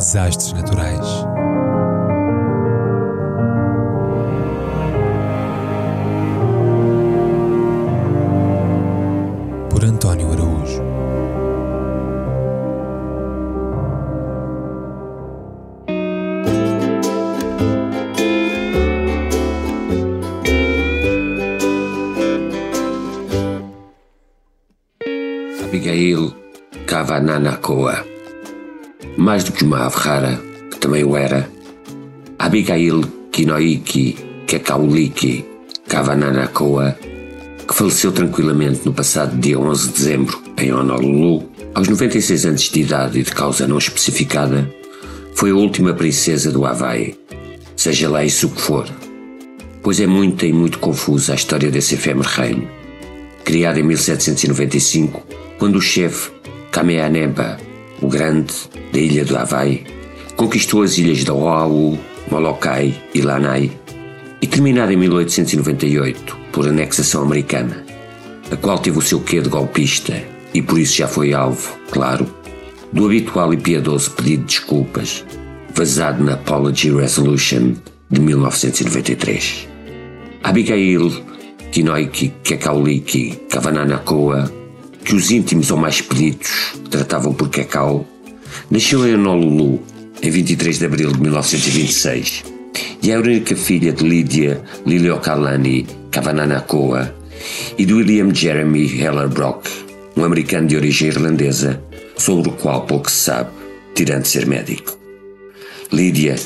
Desastres naturais. Por António Araújo. Abigail Kavananakoa. Mais do que uma ave rara, que também o era, Abigail Kinoiki Kekauliki Kavananakoa, que faleceu tranquilamente no passado dia 11 de dezembro em Honolulu, aos 96 anos de idade e de causa não especificada, foi a última princesa do Havaí, seja lá isso o que for, pois é muita e muito confusa a história desse efêmero reino. Criado em 1795, quando o chefe Kamehameha, o Grande, da ilha do Havaí, conquistou as ilhas de Oahu, Molokai e Lanai, e terminada em 1898 por anexação americana, a qual teve o seu quê de golpista e por isso já foi alvo, claro, do habitual e piedoso pedido de desculpas, vazado na Apology Resolution de 1993. Abigail Kinoiki Kekauliki Kavananakoa, que os íntimos ou mais pedidos tratavam por Kekau, nasceu em Honolulu em 23 de abril de 1926 e é a única filha de Lydia Liliokalani Kavananakoa e de William Jeremy Heller Brock, um americano de origem irlandesa, sobre o qual pouco se sabe, tirando ser médico. Lydia,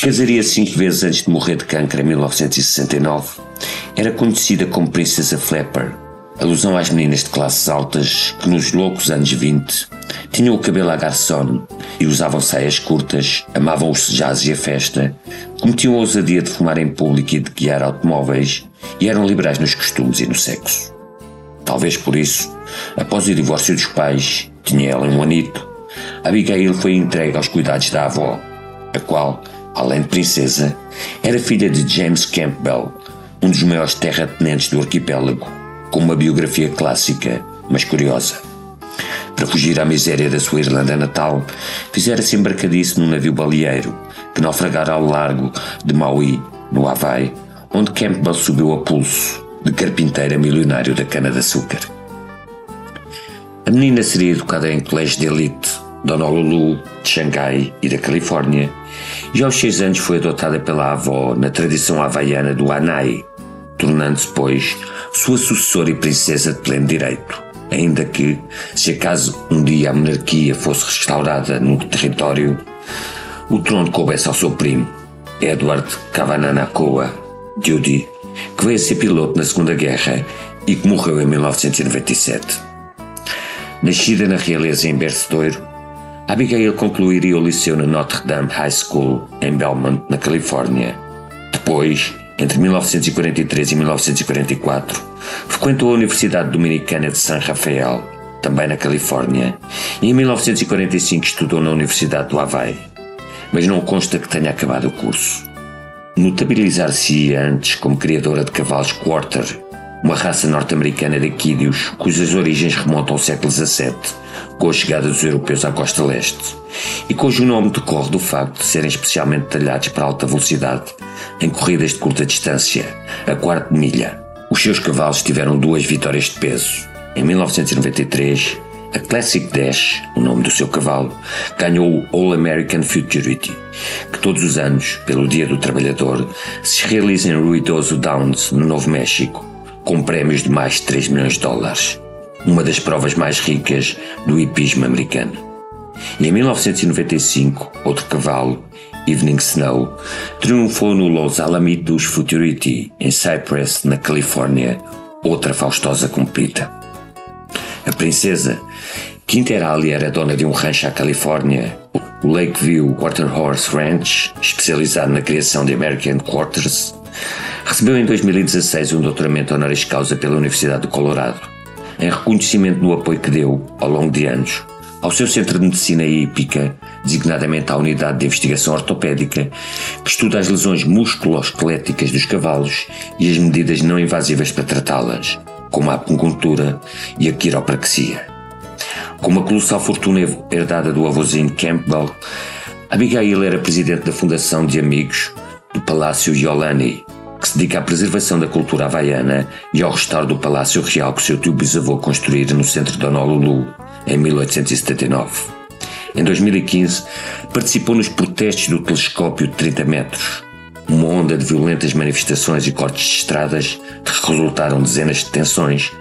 casaria cinco vezes antes de morrer de câncer em 1969, era conhecida como Princesa Flapper, alusão às meninas de classes altas que nos loucos anos 20 tinham o cabelo a garçom e usavam saias curtas, amavam os jazz e a festa, cometiam a ousadia de fumar em público e de guiar automóveis e eram liberais nos costumes e no sexo. Talvez por isso, após o divórcio dos pais, tinha ela um anito, Abigail foi entregue aos cuidados da avó, a qual, além de princesa, era filha de James Campbell, um dos maiores terratenentes do arquipélago, com uma biografia clássica, mas curiosa. Para fugir à miséria da sua Irlanda natal, fizera-se embarcadiço num navio baleeiro que naufragara ao largo de Maui, no Havaí, onde Campbell subiu a pulso de carpinteira milionário da cana-de-açúcar. A menina seria educada em colégios de elite de Honolulu, de Xangai e da Califórnia, e aos seis anos foi adotada pela avó na tradição havaiana do Anai, tornando-se, pois, sua sucessora e princesa de pleno direito, ainda que, se acaso um dia a monarquia fosse restaurada no território, o trono coubesse ao seu primo, Edward Kavananakoa Judy, que veio a ser piloto na Segunda Guerra e que morreu em 1997. Nascida na realeza em Bercedoiro, Abigail concluiria o liceu na Notre Dame High School, em Belmont, na Califórnia. Depois, entre 1943 e 1944, frequentou a Universidade Dominicana de San Rafael, também na Califórnia, e em 1945 estudou na Universidade do Havaí. Mas não consta que tenha acabado o curso. Notabilizar-se-ia antes como criadora de cavalos Quarter, uma raça norte-americana de equídeos cujas origens remontam ao século XVII, com a chegada dos europeus à costa leste, e cujo nome decorre do facto de serem especialmente talhados para alta velocidade em corridas de curta distância, a quarto de milha. Os seus cavalos tiveram duas vitórias de peso. Em 1993, a Classic Dash, o nome do seu cavalo, ganhou o All American Futurity, que todos os anos, pelo Dia do Trabalhador, se realiza em Ruidoso Downs, no Novo México, com prémios de mais de 3 milhões de dólares, uma das provas mais ricas do hipismo americano. E em 1995, outro cavalo, Evening Snow, triunfou no Los Alamitos Futurity, em Cypress, na Califórnia, outra faustosa compita. A princesa, que inter era dona de um rancho à Califórnia, o Lakeview Quarterhorse Ranch, especializado na criação de American Quarters, recebeu em 2016 um doutoramento honoris causa pela Universidade do Colorado, em reconhecimento do apoio que deu, ao longo de anos, ao seu Centro de Medicina Hípica, designadamente à Unidade de Investigação Ortopédica, que estuda as lesões musculoesqueléticas dos cavalos e as medidas não invasivas para tratá-las, como a acupuntura e a quiropraxia. Com uma colossal fortuna herdada do avôzinho Campbell, Abigail era presidente da Fundação de Amigos do Palácio Iolani, que se dedica à preservação da cultura havaiana e ao restauro do Palácio Real que seu tio bisavô construíra no centro de Honolulu, em 1879. Em 2015, participou nos protestos do telescópio de 30 metros, uma onda de violentas manifestações e cortes de estradas que resultaram dezenas de tensões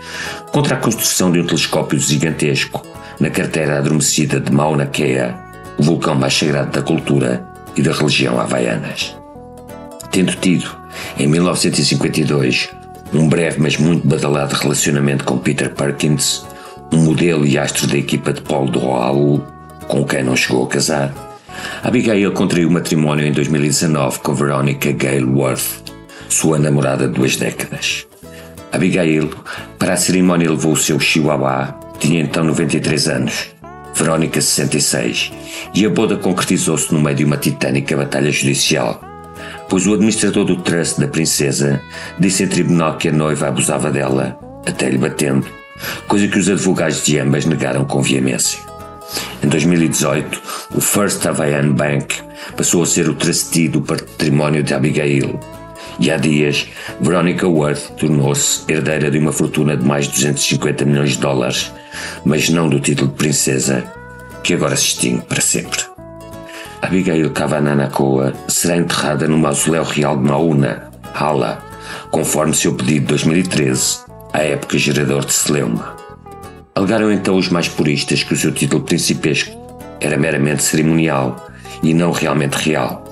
contra a construção de um telescópio gigantesco na carteira adormecida de Mauna Kea, o vulcão mais sagrado da cultura e da religião havaianas. Tendo tido, em 1952, um breve mas muito badalado relacionamento com Peter Perkins, um modelo e astro da equipa de do Oahu, com quem não chegou a casar, Abigail contraiu matrimónio em 2019 com Veronica Gale Worth, sua namorada de duas décadas. Abigail, para a cerimónia, levou o seu chihuahua, tinha então 93 anos, Verónica 66, e a boda concretizou-se no meio de uma titânica batalha judicial, pois o administrador do trust da princesa disse em tribunal que a noiva abusava dela, até lhe batendo, coisa que os advogados de ambas negaram com veemência. Em 2018, o First Hawaiian Bank passou a ser o trustee do património de Abigail. E há dias, Veronica Worth tornou-se herdeira de uma fortuna de mais de 250 milhões de dólares, mas não do título de princesa, que agora se extingue para sempre. Abigail Kavananakoa será enterrada no Mausoléu Real de Mauna, Hala, conforme seu pedido de 2013, à época gerador de Celeuma. Alegaram então os mais puristas que o seu título principesco era meramente cerimonial e não realmente real.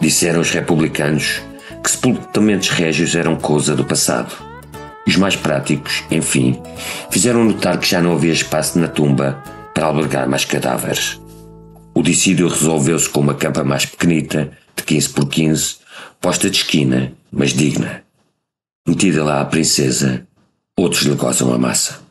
Disseram os republicanos que sepultamentos régios eram coisa do passado. Os mais práticos, enfim, fizeram notar que já não havia espaço na tumba para albergar mais cadáveres. O dissídio resolveu-se com uma campa mais pequenita, de 15 por 15, posta de esquina, mas digna. Metida lá a princesa, outros lhe gozam a massa.